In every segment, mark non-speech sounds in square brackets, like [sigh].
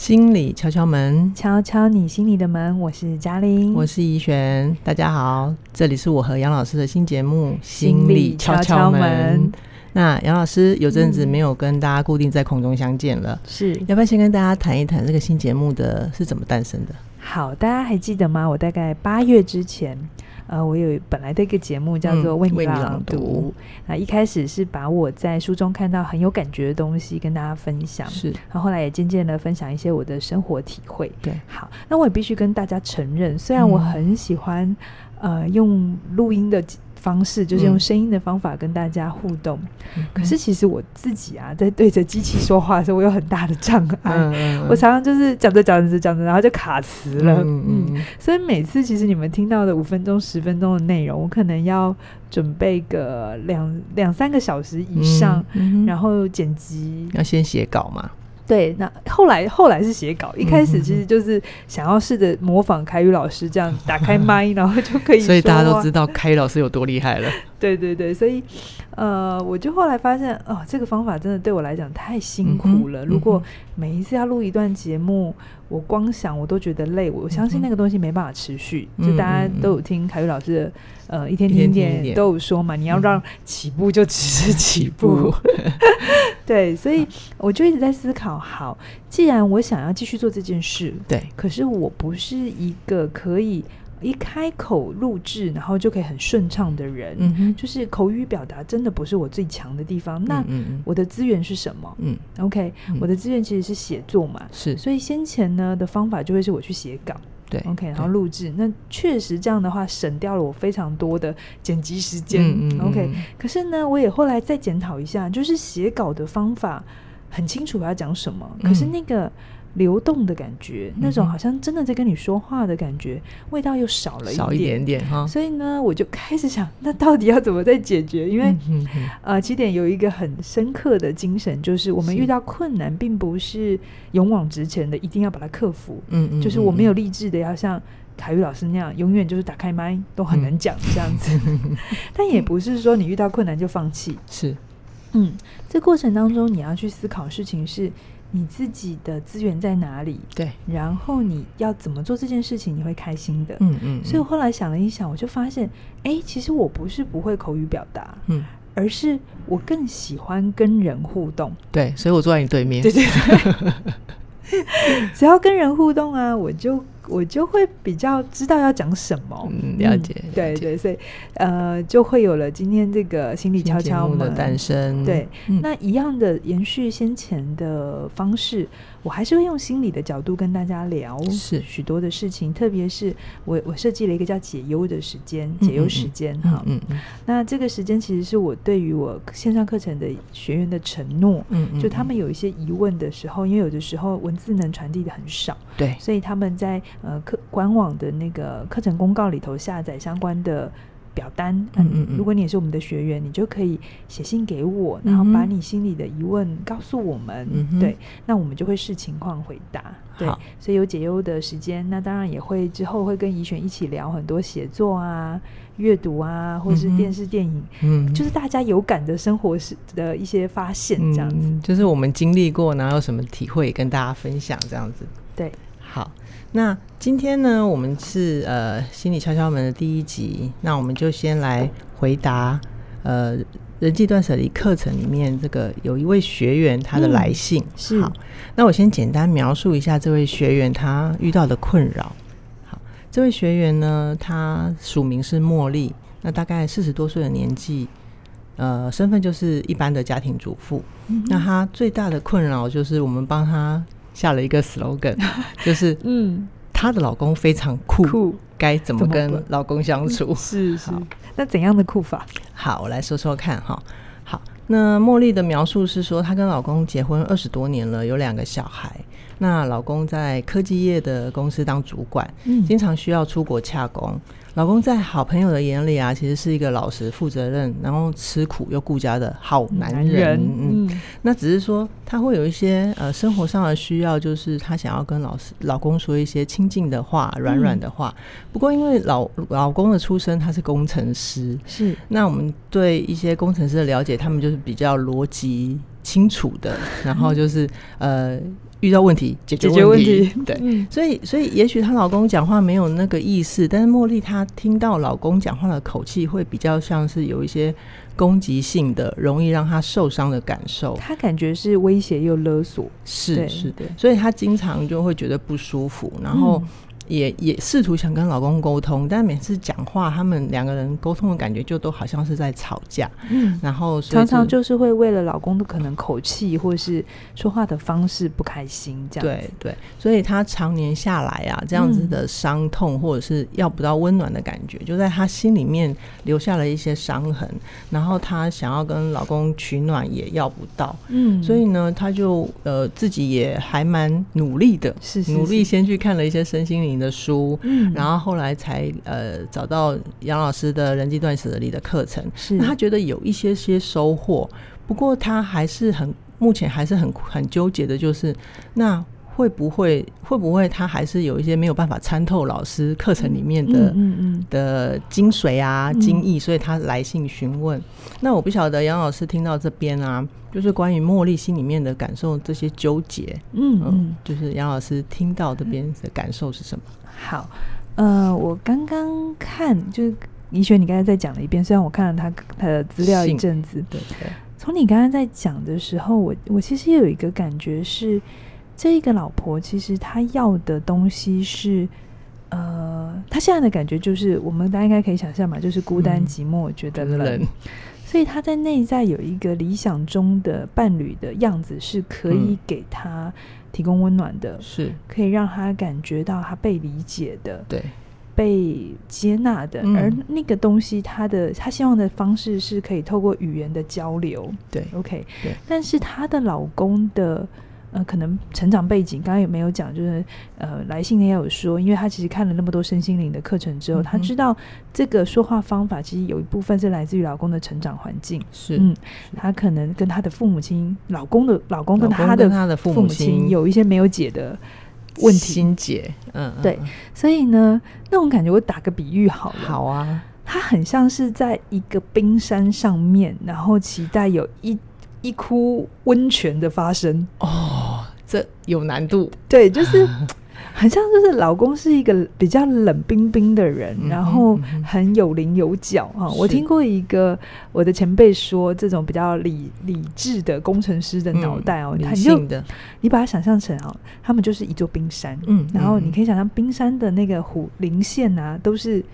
心理敲敲门，敲敲你心里的门。我是嘉玲，我是怡璇，大家好，这里是我和杨老师的新节目《心理敲敲门》敲敲门。那杨老师有阵子没有跟大家固定在空中相见了，是、嗯、要不要先跟大家谈一谈这个新节目的是怎么诞生的？好，大家还记得吗？我大概八月之前。呃，我有本来的一个节目叫做《为你朗读》，那、嗯、一开始是把我在书中看到很有感觉的东西跟大家分享，是，然后后来也渐渐的分享一些我的生活体会。对，好，那我也必须跟大家承认，虽然我很喜欢、嗯、呃用录音的。方式就是用声音的方法跟大家互动，嗯、可是其实我自己啊，在对着机器说话的时候，我有很大的障碍。嗯、我常常就是讲着讲着讲着，然后就卡词了。嗯，嗯，所以每次其实你们听到的五分钟、十分钟的内容，我可能要准备个两两三个小时以上，然后剪辑。要先写稿嘛。对，那后来后来是写稿，一开始其实就是想要试着模仿凯宇老师这样打开麦，[laughs] 然后就可以。所以大家都知道凯宇老师有多厉害了。[laughs] 对对对，所以呃，我就后来发现哦，这个方法真的对我来讲太辛苦了。嗯、如果每一次要录一段节目，我光想我都觉得累，我相信那个东西没办法持续。嗯、就大家都有听凯宇老师的呃一天听一点都有说嘛，你要让起步就只是起步。[laughs] 嗯、对，所以我就一直在思考，好，既然我想要继续做这件事，对，可是我不是一个可以。一开口录制，然后就可以很顺畅的人，嗯哼，就是口语表达真的不是我最强的地方。那我的资源是什么？嗯，OK，嗯，我的资源其实是写作嘛，是。所以先前呢的方法就会是我去写稿，对，OK，然后录制。那确实这样的话省掉了我非常多的剪辑时间，嗯嗯，OK。可是呢，我也后来再检讨一下，就是写稿的方法很清楚我要讲什么，可是那个。流动的感觉，那种好像真的在跟你说话的感觉，嗯、味道又少了一点，少一点点哈。所以呢，我就开始想，那到底要怎么再解决？因为，嗯、呃，起点有一个很深刻的精神，就是我们遇到困难，并不是勇往直前的，一定要把它克服。嗯嗯，就是我没有励志的要像凯宇老师那样，永远就是打开麦都很难讲这样子。嗯、[laughs] 但也不是说你遇到困难就放弃。是，嗯，这过程当中你要去思考事情是。你自己的资源在哪里？对，然后你要怎么做这件事情，你会开心的。嗯嗯。所以我后来想了一想，我就发现，哎，其实我不是不会口语表达，嗯，而是我更喜欢跟人互动。对，所以我坐在你对面。对对对。[laughs] 只要跟人互动啊，我就。我就会比较知道要讲什么，嗯，了解，嗯、对对，所以呃，就会有了今天这个心理敲敲门的诞生。对，嗯、那一样的延续先前的方式，我还是会用心理的角度跟大家聊是。许多的事情，特别是我我设计了一个叫解忧的时间，解忧时间哈，嗯嗯，那这个时间其实是我对于我线上课程的学员的承诺，嗯嗯，就他们有一些疑问的时候，因为有的时候文字能传递的很少，对，所以他们在呃，课官网的那个课程公告里头下载相关的表单。嗯嗯，嗯，如果你也是我们的学员，你就可以写信给我，然后把你心里的疑问告诉我们。嗯，对，那我们就会视情况回答。对，所以有解忧的时间，那当然也会之后会跟怡璇一起聊很多写作啊、阅读啊，或是电视电影，嗯，就是大家有感的生活是的一些发现，这样子，嗯，就是我们经历过，然后有什么体会跟大家分享，这样子。对，好。那今天呢，我们是呃心理敲敲门的第一集，那我们就先来回答呃人际断舍离课程里面这个有一位学员他的来信。嗯、是，好，那我先简单描述一下这位学员他遇到的困扰。好，这位学员呢，他署名是茉莉，那大概四十多岁的年纪，呃，身份就是一般的家庭主妇。嗯、那他最大的困扰就是我们帮他。下了一个 slogan，[laughs] 就是嗯，她的老公非常酷，该怎么跟老公相处？[laughs] 是是，好那怎样的酷法？好，我来说说看哈。好，那茉莉的描述是说，她跟老公结婚二十多年了，有两个小孩。那老公在科技业的公司当主管，嗯，经常需要出国洽公。老公在好朋友的眼里啊，其实是一个老实、负责任，然后吃苦又顾家的好男人。男人嗯，那只是说他会有一些呃生活上的需要，就是他想要跟老师老公说一些亲近的话、软软的话。嗯、不过因为老老公的出身他是工程师，是那我们对一些工程师的了解，他们就是比较逻辑清楚的，然后就是呃。遇到问题解决问题，对，嗯、所以所以也许她老公讲话没有那个意思，但是茉莉她听到老公讲话的口气会比较像是有一些攻击性的，容易让她受伤的感受。她感觉是威胁又勒索，是是的，所以她经常就会觉得不舒服，然后。嗯也也试图想跟老公沟通，但每次讲话，他们两个人沟通的感觉就都好像是在吵架。嗯，然后常常就是会为了老公的可能口气或是说话的方式不开心，这样。对对，所以他常年下来啊，这样子的伤痛或者是要不到温暖的感觉，嗯、就在他心里面留下了一些伤痕。然后他想要跟老公取暖也要不到。嗯，所以呢，他就呃自己也还蛮努力的，是努力先去看了一些身心灵的书，嗯，然后后来才呃找到杨老师的人际断舍离的课程，是。那他觉得有一些些收获，不过他还是很目前还是很很纠结的，就是那会不会会不会他还是有一些没有办法参透老师课程里面的嗯的精髓啊精义，所以他来信询问。那我不晓得杨老师听到这边啊，就是关于茉莉心里面的感受这些纠结，嗯嗯，就是杨老师听到这边的感受是什么？好，呃，我刚刚看，就是怡璇，你刚才再讲了一遍。虽然我看了他他的资料一阵子，对对。从你刚刚在讲的时候，我我其实也有一个感觉是，这一个老婆其实她要的东西是，呃，她现在的感觉就是，我们大家应该可以想象嘛，就是孤单寂寞，觉得冷。所以她在内在有一个理想中的伴侣的样子，是可以给她。提供温暖的，是可以让他感觉到他被理解的，对，被接纳的。嗯、而那个东西，他的他希望的方式是可以透过语言的交流，对，OK，对。但是她的老公的。呃，可能成长背景刚刚有没有讲？就是呃，来信也有说，因为他其实看了那么多身心灵的课程之后，嗯、他知道这个说话方法其实有一部分是来自于老公的成长环境。是，嗯，他可能跟他的父母亲，老公的老公跟他的父母亲有一些没有解的问题，心结。嗯，对。所以呢，那种感觉，我打个比喻好了。好啊，他很像是在一个冰山上面，然后期待有一。一窟温泉的发生哦，这有难度。对，就是很像，就是老公是一个比较冷冰冰的人，嗯、然后很有棱有角啊。我听过一个我的前辈说，这种比较理理智的工程师的脑袋哦，理性的，你把它想象成哦，他们就是一座冰山，嗯，然后你可以想象冰山的那个弧棱线啊，都是。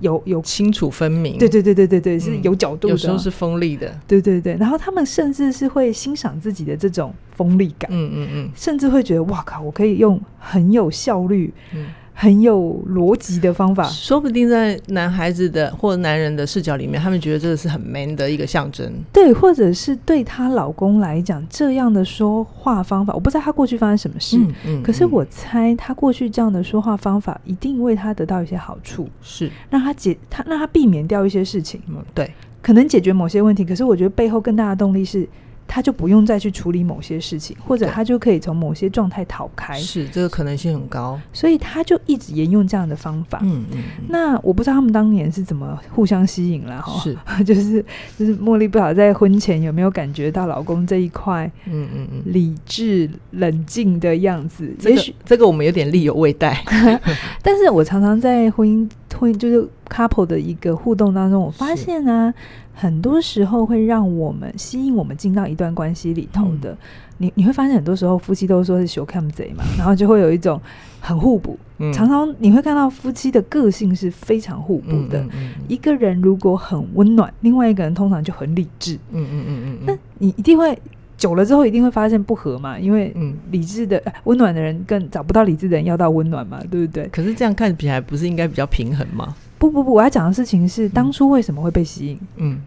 有有清楚分明，对对对对对对，是有角度的，有时候是锋利的，对对对。然后他们甚至是会欣赏自己的这种锋利感，嗯嗯嗯，甚至会觉得哇靠，我可以用很有效率，嗯。很有逻辑的方法，说不定在男孩子的或男人的视角里面，他们觉得这个是很 man 的一个象征。对，或者是对她老公来讲，这样的说话方法，我不知道他过去发生什么事，嗯嗯、可是我猜他过去这样的说话方法，一定为他得到一些好处，是让他解他让他避免掉一些事情，嗯、对，可能解决某些问题。可是我觉得背后更大的动力是。他就不用再去处理某些事情，或者他就可以从某些状态逃开。是，这个可能性很高，所以他就一直沿用这样的方法。嗯那我不知道他们当年是怎么互相吸引了哈？是，[laughs] 就是就是茉莉不晓得在婚前有没有感觉到老公这一块，嗯嗯嗯，理智冷静的样子。也许这个我们有点力有未逮，[laughs] 但是我常常在婚姻婚就是 couple 的一个互动当中，我发现呢。很多时候会让我们吸引我们进到一段关系里头的，嗯、你你会发现很多时候夫妻都说是相欠债嘛，然后就会有一种很互补。嗯、常常你会看到夫妻的个性是非常互补的。一个人如果很温暖，另外一个人通常就很理智。嗯嗯嗯嗯。那你一定会久了之后一定会发现不合嘛，因为嗯理智的温暖的人更找不到理智的人要到温暖嘛，对不对？可是这样看起来不是应该比较平衡吗？不不不，我要讲的事情是当初为什么会被吸引？嗯。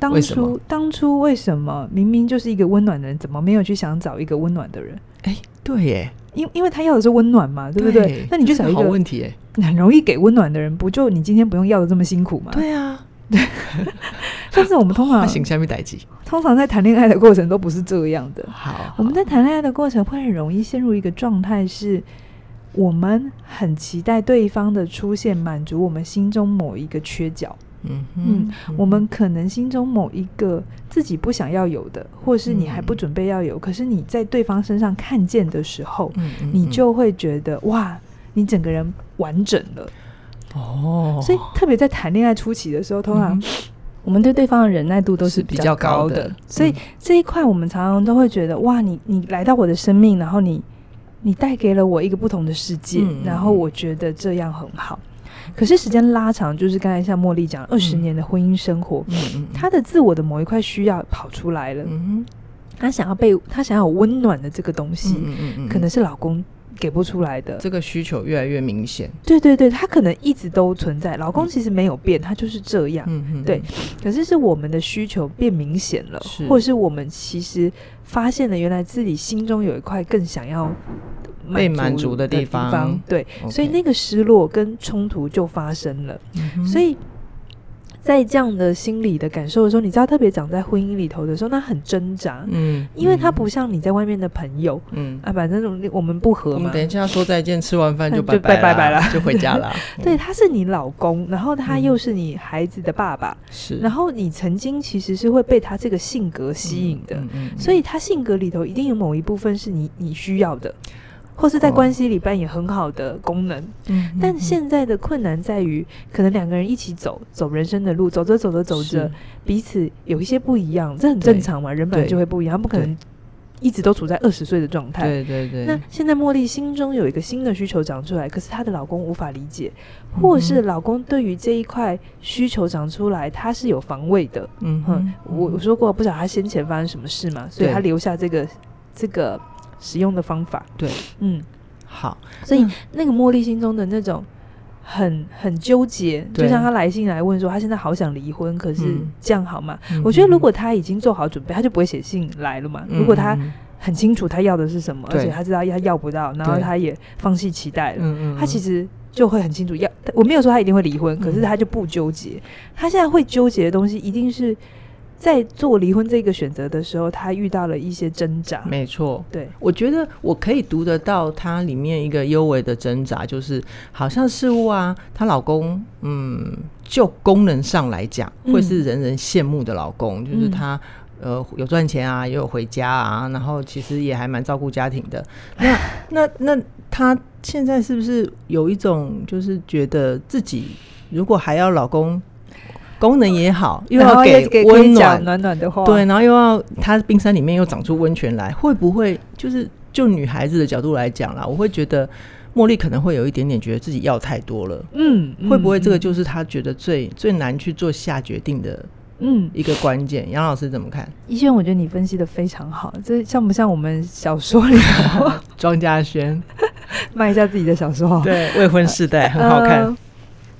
当初，当初为什么明明就是一个温暖的人，怎么没有去想找一个温暖的人？哎，对耶，因因为他要的是温暖嘛，对不对？那你就找一个好问题，很容易给温暖的人，不就你今天不用要的这么辛苦吗？对啊，[laughs] [laughs] 但是我们通常行下面代志，通常在谈恋爱的过程都不是这样的。好，我们在谈恋爱的过程会很容易陷入一个状态，是我们很期待对方的出现，满足我们心中某一个缺角。嗯嗯，我们可能心中某一个自己不想要有的，或是你还不准备要有，嗯、可是你在对方身上看见的时候，嗯嗯嗯、你就会觉得哇，你整个人完整了。哦，所以特别在谈恋爱初期的时候，通常我们对对方的忍耐度都是比较高的，高的。所以这一块我们常常都会觉得哇，你你来到我的生命，然后你你带给了我一个不同的世界，嗯、然后我觉得这样很好。可是时间拉长，就是刚才像茉莉讲，二十年的婚姻生活，嗯，她的自我的某一块需要跑出来了，嗯，她想要被，她想要有温暖的这个东西，可能是老公给不出来的，这个需求越来越明显。对对对，他可能一直都存在，老公其实没有变，他就是这样，嗯嗯，对。可是是我们的需求变明显了，是，或者是我们其实发现了，原来自己心中有一块更想要。被满足的地方，对.所以那个失落跟冲突就发生了。所以在这样的心理的感受的时候，你知道，特别长在婚姻里头的时候，那很挣扎。嗯，因为他不像你在外面的朋友，嗯啊，反正我们不合嘛。我们等一下说再见，吃完饭就 [laughs] 拜拜拜拜了，就回家了。[laughs] 对，他是你老公，然后他又是你孩子的爸爸，是、嗯。然后你曾经其实是会被他这个性格吸引的，所以他性格里头一定有某一部分是你你需要的。或是在关系里扮演很好的功能，嗯，但现在的困难在于，可能两个人一起走走人生的路，走着走着走着，彼此有一些不一样，这很正常嘛，人本来就会不一样，他不可能一直都处在二十岁的状态，对对对。那现在茉莉心中有一个新的需求长出来，可是她的老公无法理解，或是老公对于这一块需求长出来，他是有防卫的，嗯哼，我我说过，不晓得他先前发生什么事嘛，所以他留下这个这个。使用的方法，对，嗯，好，所以那个茉莉心中的那种很很纠结，就像他来信来问说，他现在好想离婚，可是这样好吗？嗯、我觉得如果他已经做好准备，他就不会写信来了嘛。嗯、如果他很清楚他要的是什么，而且他知道他要不到，然后他也放弃期待了，他其实就会很清楚要。我没有说他一定会离婚，可是他就不纠结。嗯、他现在会纠结的东西，一定是。在做离婚这个选择的时候，她遇到了一些挣扎。没错，对，我觉得我可以读得到她里面一个幽微的挣扎，就是好像事物啊，她老公，嗯，就功能上来讲，会是人人羡慕的老公，嗯、就是他，呃，有赚钱啊，也有回家啊，然后其实也还蛮照顾家庭的。那 [laughs] 那那她现在是不是有一种，就是觉得自己如果还要老公？功能也好，又要给温暖暖暖的话，对，然后又要它冰山里面又长出温泉来，会不会就是就女孩子的角度来讲啦？我会觉得茉莉可能会有一点点觉得自己要太多了，嗯，会不会这个就是她觉得最、嗯、最难去做下决定的，嗯，一个关键？杨、嗯、老师怎么看？一轩，我觉得你分析的非常好，这像不像我们小说里头庄家轩 [laughs] 卖一下自己的小说？对，未婚世代很好看。呃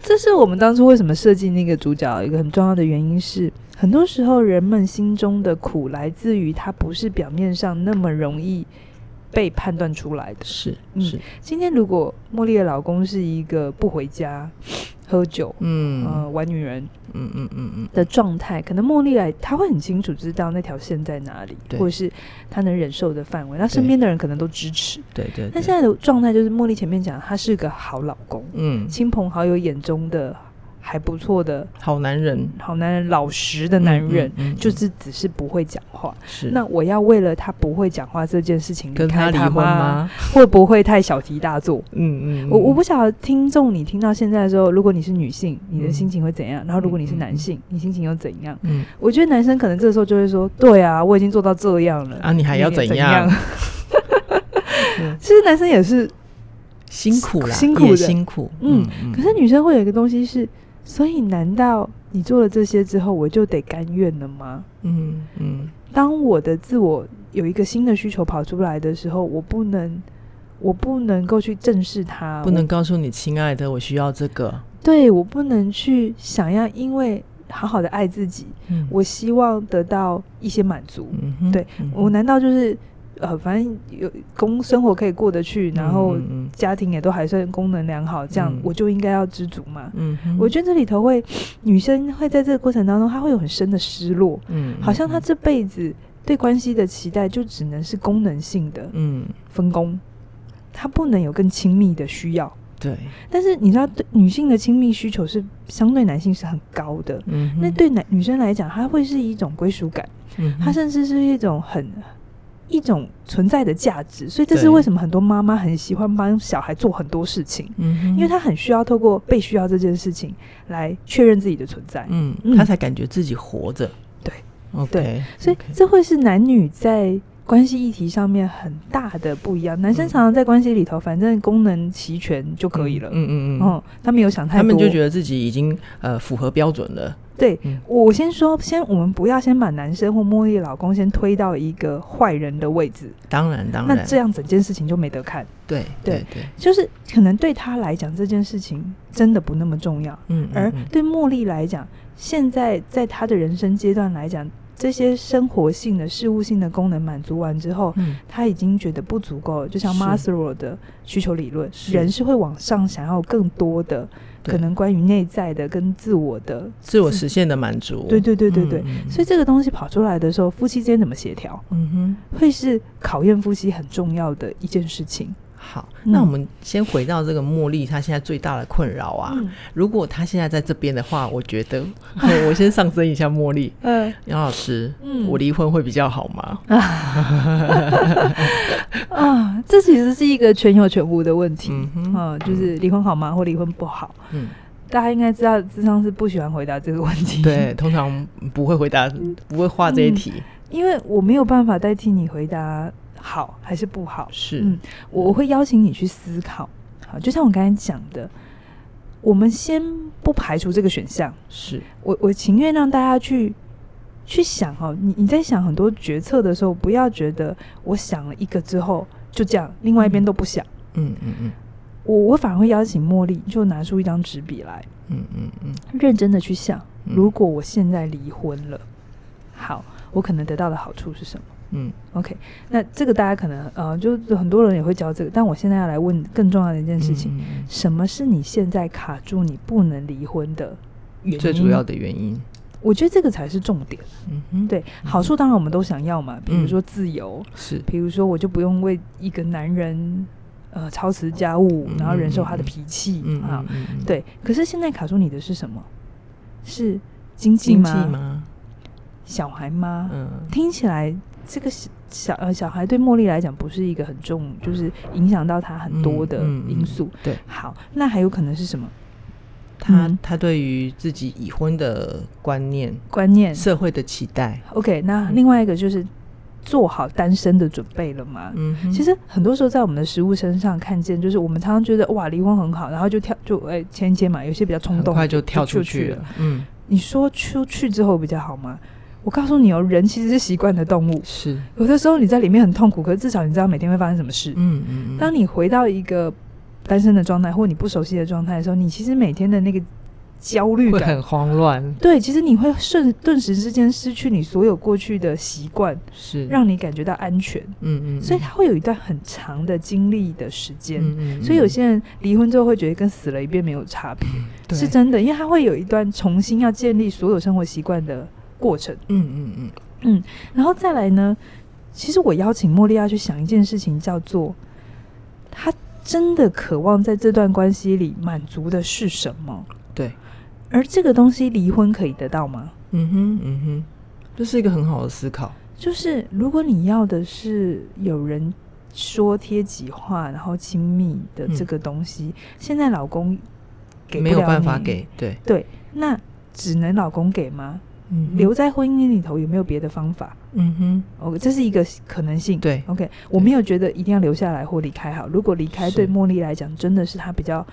这是我们当初为什么设计那个主角一个很重要的原因是，很多时候人们心中的苦来自于他不是表面上那么容易被判断出来的。是是，嗯，今天如果茉莉的老公是一个不回家。喝酒，嗯，呃，玩女人，嗯嗯嗯嗯。的状态，可能茉莉来，她会很清楚知道那条线在哪里，对。或者是她能忍受的范围，那身边的人可能都支持，对对，对。但现在的状态就是茉莉前面讲，他是个好老公，嗯，亲朋好友眼中的。还不错的好男人，好男人，老实的男人，就是只是不会讲话。是，那我要为了他不会讲话这件事情跟他离婚吗？会不会太小题大做？嗯嗯，我我不晓得听众，你听到现在的时候，如果你是女性，你的心情会怎样？然后如果你是男性，你心情又怎样？嗯，我觉得男生可能这个时候就会说：“对啊，我已经做到这样了啊，你还要怎样？[laughs] ”其实男生也是辛苦了，辛苦的辛苦。嗯，可是女生会有一个东西是。所以，难道你做了这些之后，我就得甘愿了吗？嗯嗯。嗯，当我的自我有一个新的需求跑出来的时候，我不能，我不能够去正视它，不能告诉你，亲爱的，我需要这个。对，我不能去想要，因为好好的爱自己，嗯、我希望得到一些满足。嗯哼，对，我难道就是？呃，反正有工生活可以过得去，然后家庭也都还算功能良好，这样我就应该要知足嘛。嗯，我觉得这里头会女生会在这个过程当中，她会有很深的失落。嗯，好像她这辈子对关系的期待就只能是功能性的。嗯，分工，她不能有更亲密的需要。对，但是你知道，对女性的亲密需求是相对男性是很高的。嗯，那对男女生来讲，它会是一种归属感，嗯哼，它甚至是一种很一种存在的价值。所以这是为什么很多妈妈很喜欢帮小孩做很多事情，嗯，因为她很需要透过被需要这件事情来确认自己的存在。嗯，嗯她才感觉自己活着。对，OK，对，所以这会是男女在。关系议题上面很大的不一样，男生常常在关系里头，反正功能齐全就可以了。嗯嗯嗯，哦，他没有想太多，他们就觉得自己已经呃符合标准了。对，嗯、我先说，先我们不要先把男生或茉莉老公先推到一个坏人的位置。当然，当然，那这样整件事情就没得看。对对对，就是可能对他来讲这件事情真的不那么重要。嗯，而对茉莉来讲，现在在他的人生阶段来讲。这些生活性的、事物性的功能满足完之后，嗯，他已经觉得不足够了。就像马斯洛的需求理论，人是会往上想要更多的，可能关于内在的跟自我的自，我实现的满足。对对对对对，所以这个东西跑出来的时候，夫妻之间怎么协调？嗯哼，会是考验夫妻很重要的一件事情。好，那我们先回到这个茉莉，她现在最大的困扰啊。嗯、如果她现在在这边的话，我觉得 [laughs] 我先上升一下茉莉。[laughs] 嗯，杨老师，嗯，我离婚会比较好吗？[laughs] 啊，这其实是一个全有全无的问题。嗯就是离婚好吗？或离婚不好？嗯，大家应该知道，智商是不喜欢回答这个问题。对，通常不会回答，不会画这一题，嗯，因为我没有办法代替你回答。好还是不好？是，嗯，我会邀请你去思考。好，就像我刚才讲的，我们先不排除这个选项。是我，我情愿让大家去去想哈。你你在想很多决策的时候，不要觉得我想了一个之后就这样，另外一边都不想。嗯嗯嗯。我我反而会邀请茉莉，就拿出一张纸笔来。嗯嗯嗯。认真的去想，如果我现在离婚了，好，我可能得到的好处是什么？嗯，OK，那这个大家可能呃，就很多人也会教这个，但我现在要来问更重要的一件事情：什么是你现在卡住你不能离婚的原因？最主要的原因，我觉得这个才是重点。嗯哼，对，好处当然我们都想要嘛，比如说自由，嗯、是，比如说我就不用为一个男人呃操持家务，然后忍受他的脾气啊，对。可是现在卡住你的是什么？是经济吗？吗小孩吗？嗯，听起来。这个小呃小孩对茉莉来讲不是一个很重，就是影响到他很多的因素。嗯嗯嗯、对，好，那还有可能是什么？他、嗯、他对于自己已婚的观念、观念、社会的期待。OK，那另外一个就是做好单身的准备了嘛？嗯，其实很多时候在我们的食物身上看见，就是我们常常觉得哇离婚很好，然后就跳就哎签一签嘛，有些比较冲动，很快就跳出去了。去了嗯，你说出去之后比较好吗？我告诉你哦，人其实是习惯的动物。是有的时候你在里面很痛苦，可是至少你知道每天会发生什么事。嗯嗯嗯。当你回到一个单身的状态，或你不熟悉的状态的时候，你其实每天的那个焦虑感会很慌乱。对，其实你会瞬顿时之间失去你所有过去的习惯，是让你感觉到安全。嗯嗯。所以他会有一段很长的经历的时间。嗯嗯。所以有些人离婚之后会觉得跟死了一遍没有差别，是真的，因为他会有一段重新要建立所有生活习惯的。过程，嗯嗯嗯嗯，然后再来呢？其实我邀请莫莉亚去想一件事情，叫做她真的渴望在这段关系里满足的是什么？对，而这个东西离婚可以得到吗？嗯哼嗯哼，这是一个很好的思考。就是如果你要的是有人说贴己话，然后亲密的这个东西，嗯、现在老公给没有办法给，对对，那只能老公给吗？留在婚姻里头有没有别的方法？嗯哼，OK，这是一个可能性。对，OK，我没有觉得一定要留下来或离开好。如果离开对茉莉来讲真的是她比较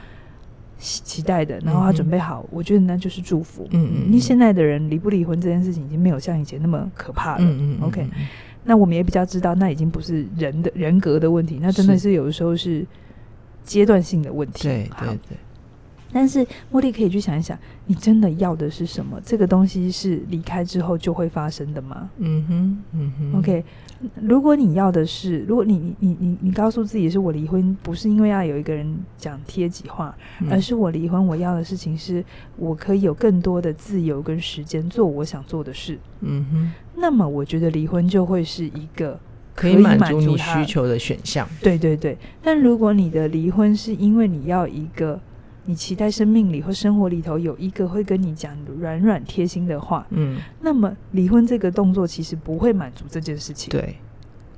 期待的，然后她准备好，我觉得那就是祝福。嗯嗯，因为现在的人离不离婚这件事情已经没有像以前那么可怕了。嗯嗯，OK，那我们也比较知道，那已经不是人的人格的问题，那真的是有的时候是阶段性的问题。对对对。但是茉莉可以去想一想，你真的要的是什么？这个东西是离开之后就会发生的吗？嗯哼，嗯哼。OK，如果你要的是，如果你你你你你告诉自己是我离婚，不是因为要有一个人讲贴己话，嗯、而是我离婚，我要的事情是我可以有更多的自由跟时间做我想做的事。嗯哼。那么我觉得离婚就会是一个可以满足你需求的选项。对对对，但如果你的离婚是因为你要一个。你期待生命里或生活里头有一个会跟你讲软软贴心的话，嗯，那么离婚这个动作其实不会满足这件事情。对，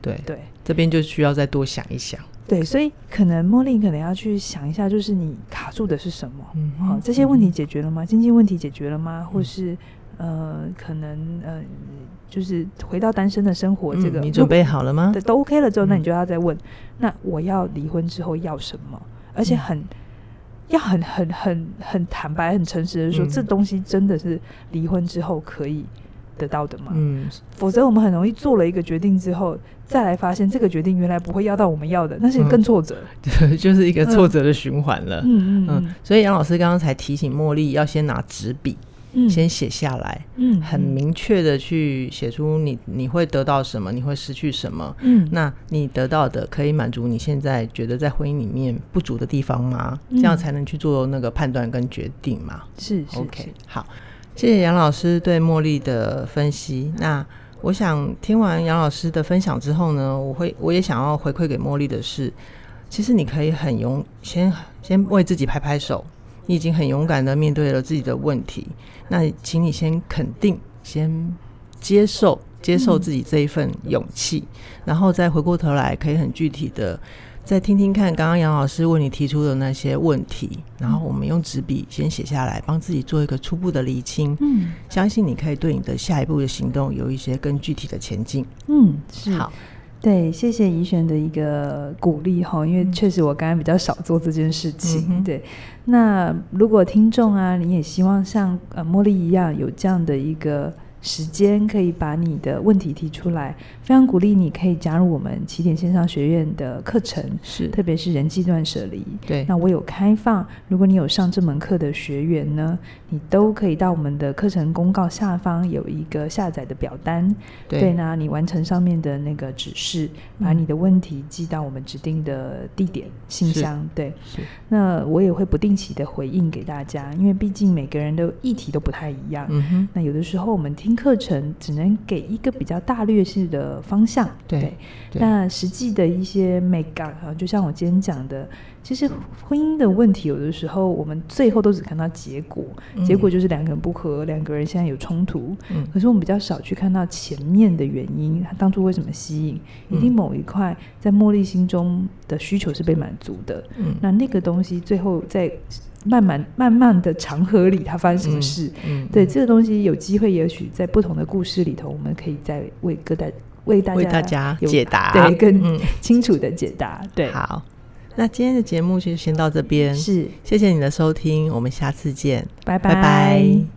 对，对，这边就需要再多想一想。对，所以可能茉莉可能要去想一下，就是你卡住的是什么？嗯，好，这些问题解决了吗？经济问题解决了吗？或是呃，可能呃，就是回到单身的生活，这个你准备好了吗？对，都 OK 了之后，那你就要再问，那我要离婚之后要什么？而且很。要很很很很坦白、很诚实的说，嗯、这东西真的是离婚之后可以得到的吗？嗯，否则我们很容易做了一个决定之后，再来发现这个决定原来不会要到我们要的，那是更挫折，对、嗯，就是一个挫折的循环了。嗯嗯。嗯，嗯，所以杨老师刚刚才提醒茉莉要先拿纸笔。先写下来，嗯，很明确的去写出你你会得到什么，你会失去什么，嗯，那你得到的可以满足你现在觉得在婚姻里面不足的地方吗？嗯、这样才能去做那个判断跟决定嘛。是，是，OK，好，谢谢杨老师对茉莉的分析。那我想听完杨老师的分享之后呢，我会我也想要回馈给茉莉的是，其实你可以很勇，先先为自己拍拍手。你已经很勇敢的面对了自己的问题，那请你先肯定，先接受，接受自己这一份勇气，嗯、然后再回过头来，可以很具体的再听听看刚刚杨老师为你提出的那些问题，然后我们用纸笔先写下来，帮自己做一个初步的厘清。嗯，相信你可以对你的下一步的行动有一些更具体的前进。嗯，是好。对，谢谢怡璇的一个鼓励哈，因为确实我刚刚比较少做这件事情。嗯、对，那如果听众啊，你也希望像呃茉莉一样有这样的一个。时间可以把你的问题提出来，非常鼓励你可以加入我们起点线上学院的课程，是。特别是人际断舍离。对，那我有开放，如果你有上这门课的学员呢，你都可以到我们的课程公告下方有一个下载的表单，对，对，那你完成上面的那个指示，把你的问题寄到我们指定的地点信箱，对，是，那我也会不定期的回应给大家，因为毕竟每个人的议题都不太一样，嗯哼，那有的时候我们听。课程只能给一个比较大略式的方向，对，对，那实际的一些美感啊，就像我今天讲的，其实婚姻的问题，有的时候我们最后都只看到结果，嗯、结果就是两个人不合，两个人现在有冲突，嗯，可是我们比较少去看到前面的原因，他当初为什么吸引，一定某一块在茉莉心中的需求是被满足的，嗯，那那个东西最后在。慢慢慢慢的长河里，它发生什么事？嗯，嗯对，这个东西有机会，也许在不同的故事里头，我们可以再为各代为大家为大家解答，对，更清楚的解答。嗯、对，好，那今天的节目就先到这边，是，谢谢你的收听，我们下次见，拜拜。拜拜。